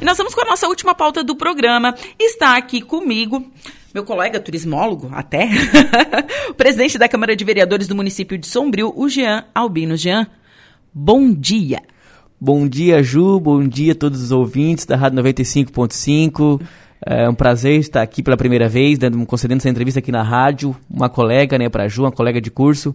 E nós vamos com a nossa última pauta do programa. Está aqui comigo meu colega turismólogo, até, o presidente da Câmara de Vereadores do município de Sombrio, o Jean Albino. Jean, bom dia. Bom dia, Ju. Bom dia a todos os ouvintes da Rádio 95.5. É um prazer estar aqui pela primeira vez, dando, concedendo essa entrevista aqui na rádio. Uma colega, né, para Ju, uma colega de curso.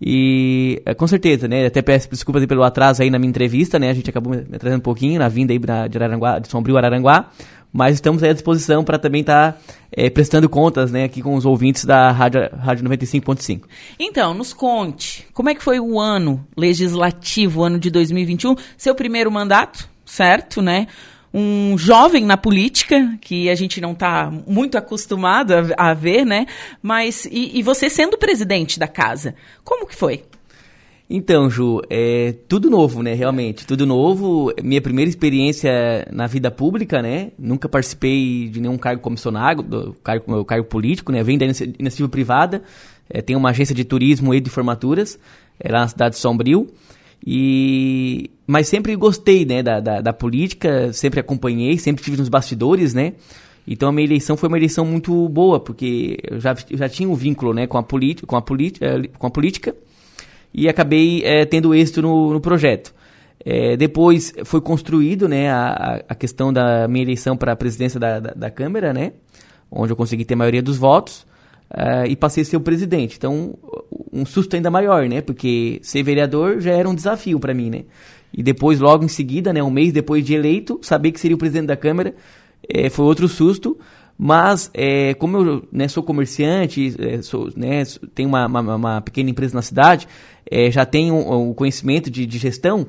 E é, com certeza, né? Até peço desculpas pelo atraso aí na minha entrevista, né? A gente acabou me atrasando um pouquinho na vinda aí de, Araranguá, de Sombrio Araranguá. Mas estamos à disposição para também estar tá, é, prestando contas né, aqui com os ouvintes da Rádio, Rádio 95.5. Então, nos conte, como é que foi o ano legislativo, o ano de 2021? Seu primeiro mandato, certo, né? Um jovem na política, que a gente não está muito acostumado a, a, ver, né? Mas, e, e, você sendo presidente da casa, como que foi? Então, Ju, é tudo novo, né? Realmente, tudo novo. Minha primeira experiência na vida pública, né? Nunca participei de nenhum cargo comissionado, do cargo, cargo político, né? Vem da iniciativa privada, é, tem uma agência de turismo e de formaturas, é, lá na cidade de Sombrio. E mas sempre gostei, né, da, da, da, política, sempre acompanhei, sempre tive nos bastidores, né? Então a minha eleição foi uma eleição muito boa, porque eu já, eu já tinha um vínculo, né, com a, política, com a, eh, com a política e acabei é, tendo êxito no, no projeto. É, depois foi construído, né, a, a questão da minha eleição para a presidência da, da, da Câmara, né, onde eu consegui ter a maioria dos votos. Uh, e passei a ser o presidente. Então, um susto ainda maior, né? Porque ser vereador já era um desafio para mim, né? E depois, logo em seguida, né, um mês depois de eleito, saber que seria o presidente da Câmara é, foi outro susto. Mas, é, como eu né, sou comerciante, é, sou, né, tenho uma, uma, uma, pequena empresa na cidade, já tenho o conhecimento de, de gestão,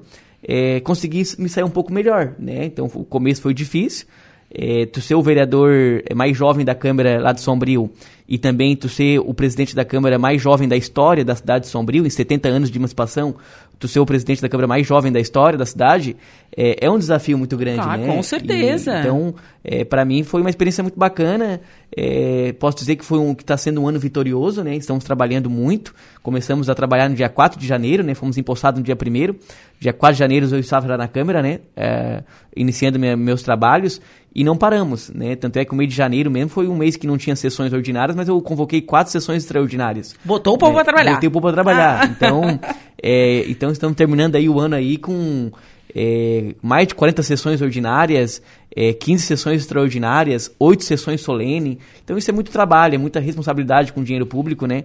consegui me sair um pouco melhor. Né? Então, o começo foi difícil, é, tu ser o vereador mais jovem da Câmara lá de Sombrio e também tu ser o presidente da Câmara mais jovem da história da cidade de Sombrio, em 70 anos de emancipação, tu ser o presidente da Câmara mais jovem da história da cidade, é, é um desafio muito grande, ah, né? com certeza. E, então, é, para mim foi uma experiência muito bacana. É, posso dizer que foi um que está sendo um ano vitorioso, né? Estamos trabalhando muito. Começamos a trabalhar no dia 4 de janeiro, né? Fomos empossados no dia 1 Dia 4 de janeiro eu estava lá na Câmara, né? É, iniciando minha, meus trabalhos e não paramos, né? Tanto é que o mês de janeiro mesmo foi um mês que não tinha sessões ordinárias, mas eu convoquei quatro sessões extraordinárias. Botou o povo é, para trabalhar. Botei o povo para trabalhar. Ah. Então, é, então estamos terminando aí o ano aí com é, mais de 40 sessões ordinárias, é, 15 sessões extraordinárias, 8 sessões solene. Então isso é muito trabalho, é muita responsabilidade com o dinheiro público, né?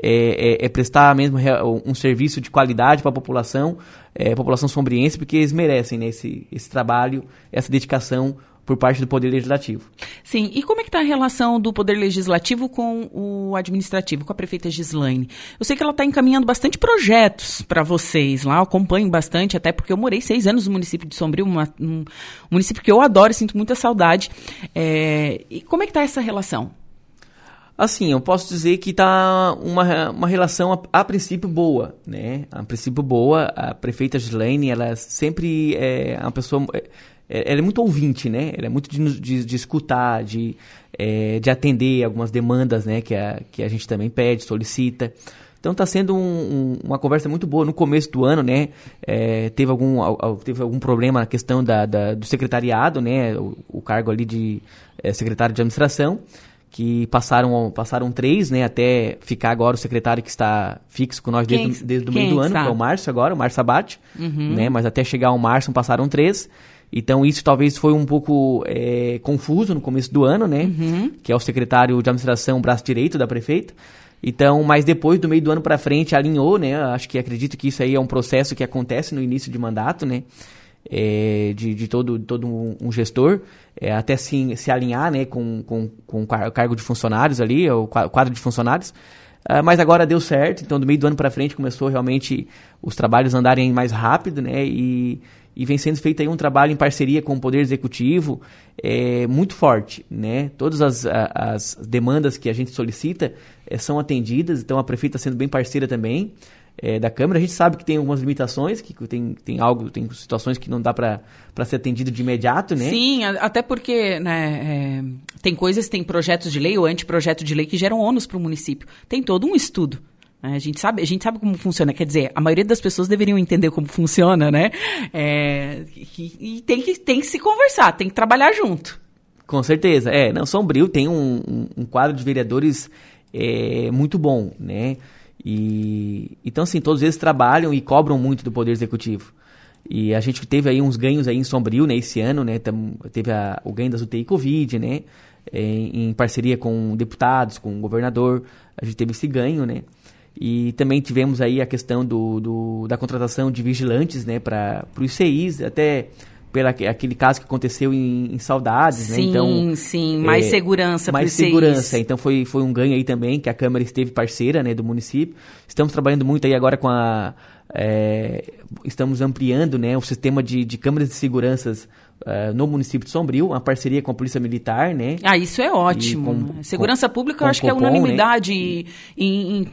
É, é, é prestar mesmo um serviço de qualidade para a população, é, população sombriense, porque eles merecem né, esse, esse trabalho, essa dedicação por parte do Poder Legislativo. Sim, e como é que está a relação do Poder Legislativo com o Administrativo, com a prefeita Gislaine? Eu sei que ela está encaminhando bastante projetos para vocês lá, eu acompanho bastante, até porque eu morei seis anos no município de Sombrio, uma, um município que eu adoro e sinto muita saudade. É, e como é que está essa relação? Assim, eu posso dizer que está uma, uma relação a, a, princípio boa, né? A princípio boa, a prefeita Gislaine, ela sempre é uma pessoa é, ela é muito ouvinte, né? Ela é muito de, de, de escutar, de, é, de atender algumas demandas, né? Que a, que a gente também pede, solicita. Então está sendo um, um, uma conversa muito boa. No começo do ano, né, é, teve, algum, teve algum problema na questão da, da do secretariado, né, o, o cargo ali de é, secretário de administração, que passaram, passaram três, né, até ficar agora o secretário que está fixo com nós desde, desde o meio do ano, que é o Márcio agora, o Márcio Abate, uhum. né, mas até chegar ao Márcio passaram três. Então isso talvez foi um pouco é, confuso no começo do ano, né? Uhum. Que é o secretário de administração, braço direito da prefeita. Então, mas depois do meio do ano para frente alinhou, né? Acho que acredito que isso aí é um processo que acontece no início de mandato, né? É, de, de, todo, todo um, gestor, é, até se, se alinhar né, com, com, com o cargo de funcionários ali, o quadro de funcionários. Uh, mas agora deu certo, então do meio do ano para frente começou realmente os trabalhos andarem mais rápido, né? E, e vem sendo feito aí um trabalho em parceria com o Poder Executivo é, muito forte. Né? Todas as, as demandas que a gente solicita é, são atendidas, então a prefeita está sendo bem parceira também é, da Câmara. A gente sabe que tem algumas limitações, que tem, tem algo, tem situações que não dá para ser atendido de imediato, né? Sim, até porque né, é, tem coisas, tem projetos de lei ou anteprojeto de lei que geram ônus para o município. Tem todo um estudo? A gente sabe, a gente sabe como funciona. Quer dizer, a maioria das pessoas deveriam entender como funciona, né? É, e, e tem, que, tem que se conversar, tem que trabalhar junto. Com certeza. É, não, Sombrio tem um, um, quadro de vereadores é, muito bom, né? E, então, assim, todos eles trabalham e cobram muito do Poder Executivo. E a gente teve aí uns ganhos aí em Sombrio, né, esse ano, né? Teve a, o ganho das UTI Covid, né? Em, em parceria com deputados, com o governador, a gente teve esse ganho, né? E também tivemos aí a questão do, do da contratação de vigilantes, né, para os CIs, até pela aquele caso que aconteceu em, em Saudades, sim, né? Então, sim, mais é, segurança Mais segurança, CIs. então foi, foi um ganho aí também, que a Câmara esteve parceira, né, do município. Estamos trabalhando muito aí agora com a... É, estamos ampliando, né, o sistema de, de câmeras de seguranças Uh, no município de Sombrio, uma parceria com a Polícia Militar, né? Ah, isso é ótimo. Com, Segurança com, Pública, eu acho que é unanimidade né?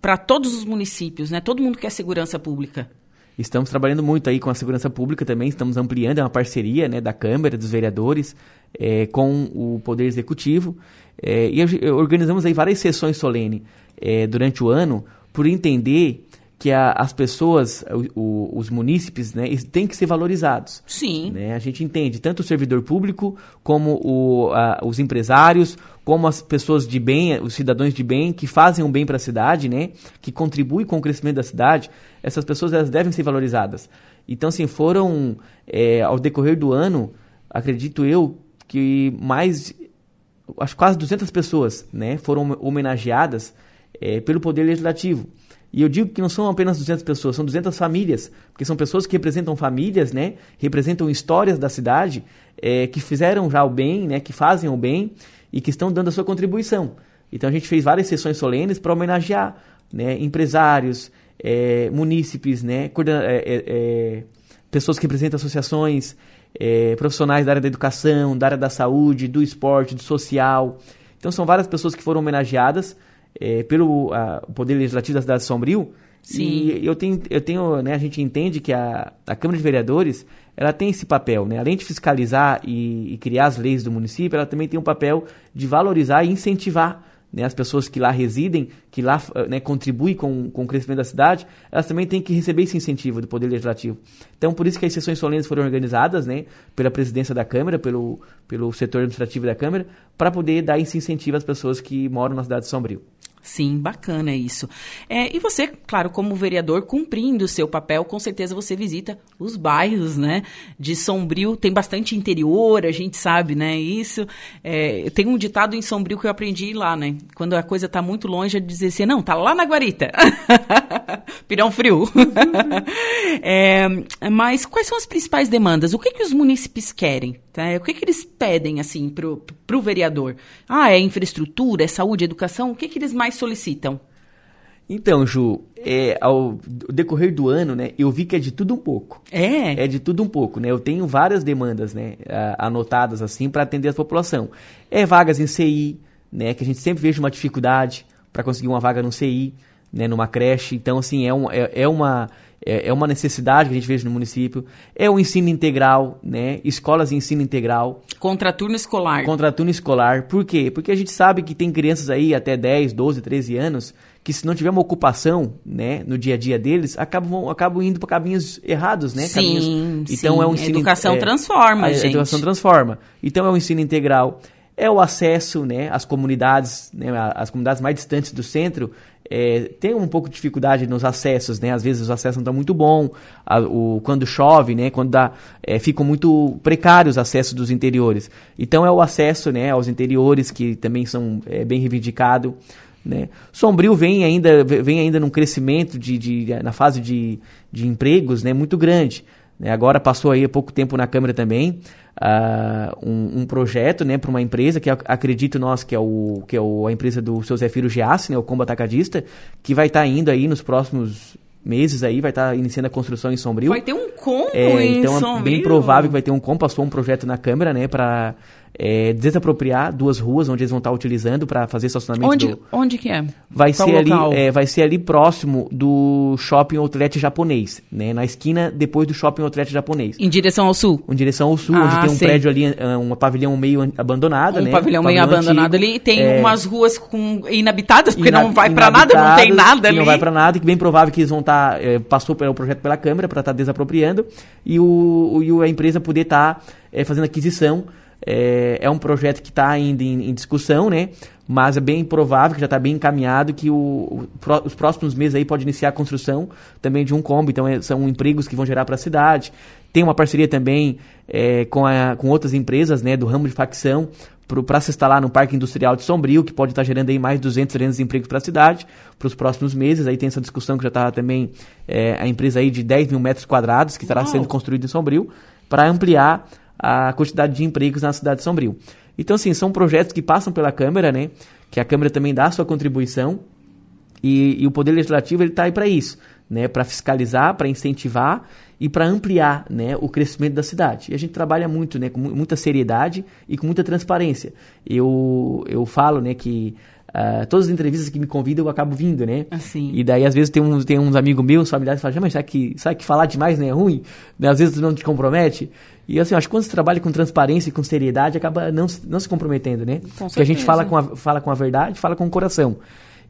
para todos os municípios, né? Todo mundo quer segurança pública. Estamos trabalhando muito aí com a segurança pública também, estamos ampliando, é uma parceria né, da Câmara, dos vereadores, é, com o Poder Executivo. É, e organizamos aí várias sessões solenes é, durante o ano por entender que a, as pessoas, o, o, os munícipes, né, têm que ser valorizados. Sim. Né? A gente entende tanto o servidor público, como o, a, os empresários, como as pessoas de bem, os cidadãos de bem, que fazem um bem para a cidade, né, que contribuem com o crescimento da cidade, essas pessoas elas devem ser valorizadas. Então, assim, foram, é, ao decorrer do ano, acredito eu, que mais, acho quase 200 pessoas né, foram homenageadas é, pelo Poder Legislativo. E eu digo que não são apenas 200 pessoas, são 200 famílias, porque são pessoas que representam famílias, né? Representam histórias da cidade, é, que fizeram já o bem, né? Que fazem o bem e que estão dando a sua contribuição. Então a gente fez várias sessões solenes para homenagear, né? Empresários, é, munícipes, né? É, pessoas que representam associações, profissionais da área da educação, da área da saúde, do esporte, do social. Então são várias pessoas que foram homenageadas é, pelo a, Poder Legislativo da cidade de Sombrio. Sim. E eu tenho, eu tenho né, a gente entende que a, a Câmara de Vereadores ela tem esse papel, né? além de fiscalizar e, e criar as leis do município, ela também tem um papel de valorizar e incentivar né, as pessoas que lá residem, que lá né, contribuem com, com o crescimento da cidade, elas também têm que receber esse incentivo do Poder Legislativo. Então, por isso que as sessões solenes foram organizadas né, pela presidência da Câmara, pelo, pelo setor administrativo da Câmara, para poder dar esse incentivo às pessoas que moram na cidade de Sombrio. Sim, bacana isso. É, e você, claro, como vereador, cumprindo o seu papel, com certeza você visita os bairros, né? De Sombrio, tem bastante interior, a gente sabe, né? Isso. É, tem um ditado em Sombrio que eu aprendi lá, né? Quando a coisa está muito longe, é dizer assim, não, tá lá na Guarita. Pirão frio. é, mas quais são as principais demandas? O que, que os munícipes querem? Tá? O que, que eles pedem, assim, pro, pro vereador? Ah, é infraestrutura, é saúde, educação? O que, que eles mais mais solicitam? Então, Ju, é, ao decorrer do ano, né, eu vi que é de tudo um pouco. É? É de tudo um pouco, né? Eu tenho várias demandas, né, anotadas assim para atender a população. É vagas em CI, né, que a gente sempre veja uma dificuldade para conseguir uma vaga no CI, né, numa creche. Então, assim, é, um, é, é uma é, é uma necessidade que a gente vê no município. É o ensino integral, né? Escolas de ensino integral. Contraturno escolar. Contraturno escolar. Por quê? Porque a gente sabe que tem crianças aí até 10, 12, 13 anos que se não tiver uma ocupação, né, no dia a dia deles, acabam, acabam indo para caminhos errados, né? Sim, caminhos... Então sim. é um ensino... A educação é, transforma, a, gente. A educação transforma. Então é um ensino integral é o acesso né, às comunidades, né, as comunidades mais distantes do centro, é, tem um pouco de dificuldade nos acessos, né? Às vezes os acessos não estão muito bons, a, o, quando chove, né? Quando dá, é, ficam muito precários os acessos dos interiores. Então é o acesso, né? Aos interiores que também são é, bem reivindicados. Né? Sombrio vem ainda, vem ainda num crescimento de, de, na fase de, de empregos né? muito grande. Né? Agora passou aí há pouco tempo na Câmara também uh, um, um, projeto né, para uma empresa, que acredito nós que é, o, que é o, a empresa do seu Zefiro Giassi, né, o Combo Atacadista, que vai estar tá indo aí nos próximos meses aí, vai estar tá iniciando a construção em Sombrio. Vai ter um combo é, em então Sombrio. é bem provável que vai ter um combo, passou um projeto na Câmara, né, para é, desapropriar duas ruas onde eles vão estar utilizando para fazer estacionamento. Onde, do... onde que é? Vai ser, ali, é, vai ser ali próximo do shopping outlet japonês, né? Na esquina depois do shopping outlet japonês. Em direção ao sul? Em direção ao sul, ah, onde tem um sei. prédio ali, ah, um pavilhão meio abandonado, um né? Pavilhão um pavilhão meio abandonado ali e tem é... umas ruas com inabitadas, porque não vai para nada, não tem nada ali. Não vai para nada, que bem provável que eles vão estar, tá, é, passou pelo projeto pela Câmara para estar tá desapropriando e, o, e a empresa poder estar tá, é, fazendo aquisição é, é um projeto que está ainda em, em, discussão, né? Mas é bem provável que já está bem encaminhado que o, o os próximos meses aí pode iniciar a construção também de um combo. Então é, são empregos que vão gerar para a cidade. Tem uma parceria também é, com, a, com outras empresas, né? Do ramo de facção para se instalar no Parque Industrial de Sombrio, que pode estar tá gerando aí mais de 200, 300 empregos para a cidade para os próximos meses. Aí tem essa discussão que já está também é, a empresa aí de 10 mil metros quadrados que estará Uau. sendo construída em Sombrio para ampliar a quantidade de empregos na cidade de Sombrio. Então, assim, são projetos que passam pela Câmara, né? Que a Câmara também dá a sua contribuição e, e o Poder Legislativo ele está aí para isso, né? Para fiscalizar, para incentivar e para ampliar, né? O crescimento da cidade. E a gente trabalha muito, né? Com muita seriedade e com muita transparência. Eu, eu falo, né? Que Uh, todas as entrevistas que me convidam eu acabo vindo, né? Assim. E daí, às vezes, tem uns, tem uns amigos meus, familiares, que falam, mas sabe que, sabe que falar demais não é ruim? Né? Às vezes não te compromete. E assim, acho que quando você trabalha com transparência e com seriedade, acaba não, não se comprometendo, né? Com Porque a gente fala com a, fala com a verdade, fala com o coração.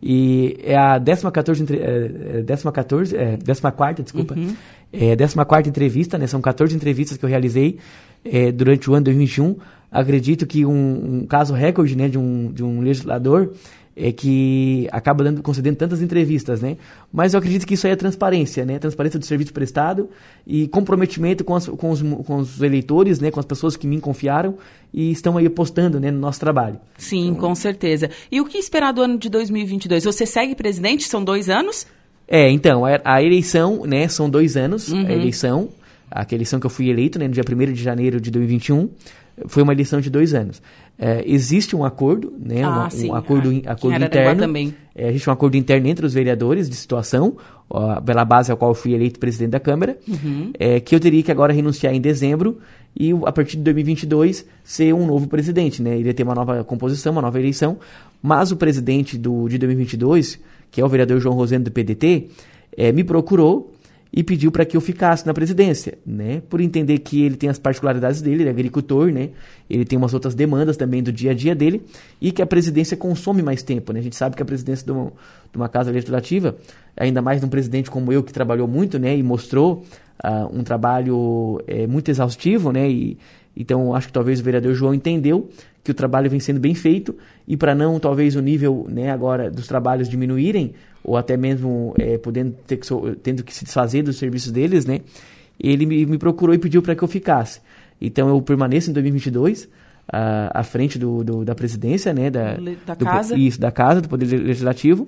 E é a 14, é, 14, é, 14 desculpa, uhum. é, 14 entrevista, né? São 14 entrevistas que eu realizei é, durante o ano 2021. Acredito que um, um caso recorde, né, de um, de um legislador é que acaba dando, concedendo tantas entrevistas, né? Mas eu acredito que isso aí é transparência, né? Transparência do serviço prestado e comprometimento com, as, com, os, com os eleitores, né? Com as pessoas que me confiaram e estão aí apostando, né? No nosso trabalho. Sim, então, com certeza. E o que esperar do ano de 2022? Você segue presidente? São dois anos? É, então, a, a eleição, né? São dois anos, uhum. a eleição. A eleição que eu fui eleito, né? No dia 1 de janeiro de 2021 foi uma eleição de dois anos. É, existe um acordo, né, ah, uma, um acordo, ah, acordo interno. Também. É, existe um acordo interno entre os vereadores de situação, ó, pela base ao qual eu fui eleito presidente da Câmara, uhum. é, que eu teria que agora renunciar em dezembro e a partir de 2022 ser um novo presidente, né? Iria ter uma nova composição, uma nova eleição, mas o presidente do, de 2022, que é o vereador João Rosendo do PDT, é, me procurou e pediu para que eu ficasse na presidência, né? Por entender que ele tem as particularidades dele, ele é agricultor, né? Ele tem umas outras demandas também do dia a dia dele e que a presidência consome mais tempo, né? A gente sabe que a presidência de uma, de uma casa legislativa, ainda mais de um presidente como eu que trabalhou muito, né? E mostrou uh, um trabalho é, muito exaustivo, né? E, então acho que talvez o vereador João entendeu que o trabalho vem sendo bem feito e para não talvez o nível né, agora dos trabalhos diminuírem ou até mesmo é, podendo ter que, tendo que se desfazer dos serviços deles, né? Ele me, me procurou e pediu para que eu ficasse. Então eu permaneço em 2022 à, à frente do, do, da presidência, né? Da, da do, casa. Isso, da casa, do Poder Legislativo.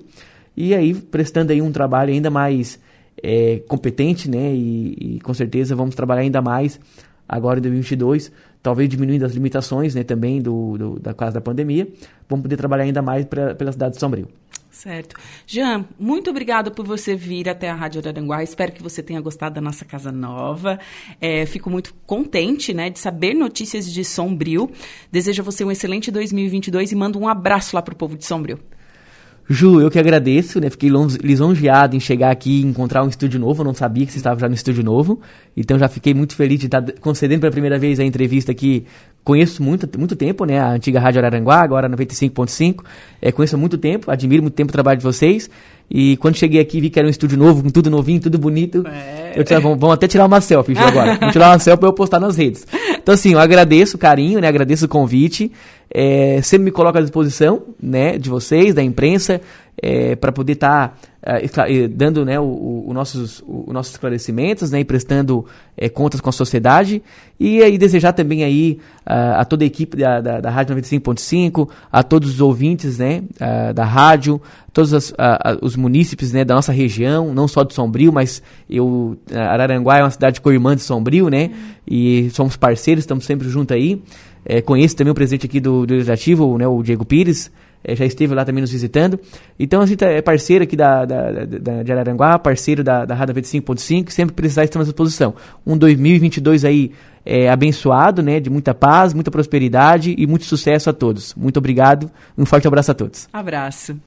E aí prestando aí um trabalho ainda mais é, competente, né? E, e com certeza vamos trabalhar ainda mais agora em 2022 talvez diminuindo as limitações né, também do, do, da causa da pandemia, vamos poder trabalhar ainda mais pra, pela cidade de Sombrio. Certo. Jean, muito obrigada por você vir até a Rádio Araranguá. Espero que você tenha gostado da nossa casa nova. É, fico muito contente né, de saber notícias de Sombrio. Desejo a você um excelente 2022 e mando um abraço lá para o povo de Sombrio. Ju, eu que agradeço, né? Fiquei lisonjeado em chegar aqui e encontrar um estúdio novo. Eu não sabia que você estava já no estúdio novo. Então já fiquei muito feliz de estar concedendo pela primeira vez a entrevista aqui. Conheço muito, muito tempo, né? A antiga Rádio Araranguá, agora 95.5. É, conheço há muito tempo, admiro muito tempo o trabalho de vocês. E quando cheguei aqui, vi que era um estúdio novo, com tudo novinho, tudo bonito. É. Eu disse, ah, vamos, vamos, até tirar uma selfie agora. vamos tirar uma selfie para eu postar nas redes. Então, assim, eu agradeço o carinho, né? Agradeço o convite. É, sempre me coloco à disposição, né? De vocês, da imprensa, é, para poder estar tá, é, dando né, o, o nossos, o, nossos esclarecimentos né, e prestando é, contas com a sociedade. E aí desejar também aí a, a toda a equipe da, da, da Rádio 95.5, a todos os ouvintes né, a, da rádio, todos as, os munícipes né, da nossa região, não só de Sombrio, mas eu, Araranguá é uma cidade co-irmã de Sombrio, né? E somos parceiros, estamos sempre juntos aí. É, conheço também o presidente aqui do, do Legislativo, né, o Diego Pires, é, já esteve lá também nos visitando. Então a gente é parceiro aqui da, da, da de Araranguá, parceiro da, da Rádio 25.5, sempre precisar estamos à disposição. Um 2022 aí é, abençoado, né? De muita paz, muita prosperidade e muito sucesso a todos. Muito obrigado. Um forte abraço a todos. Abraço.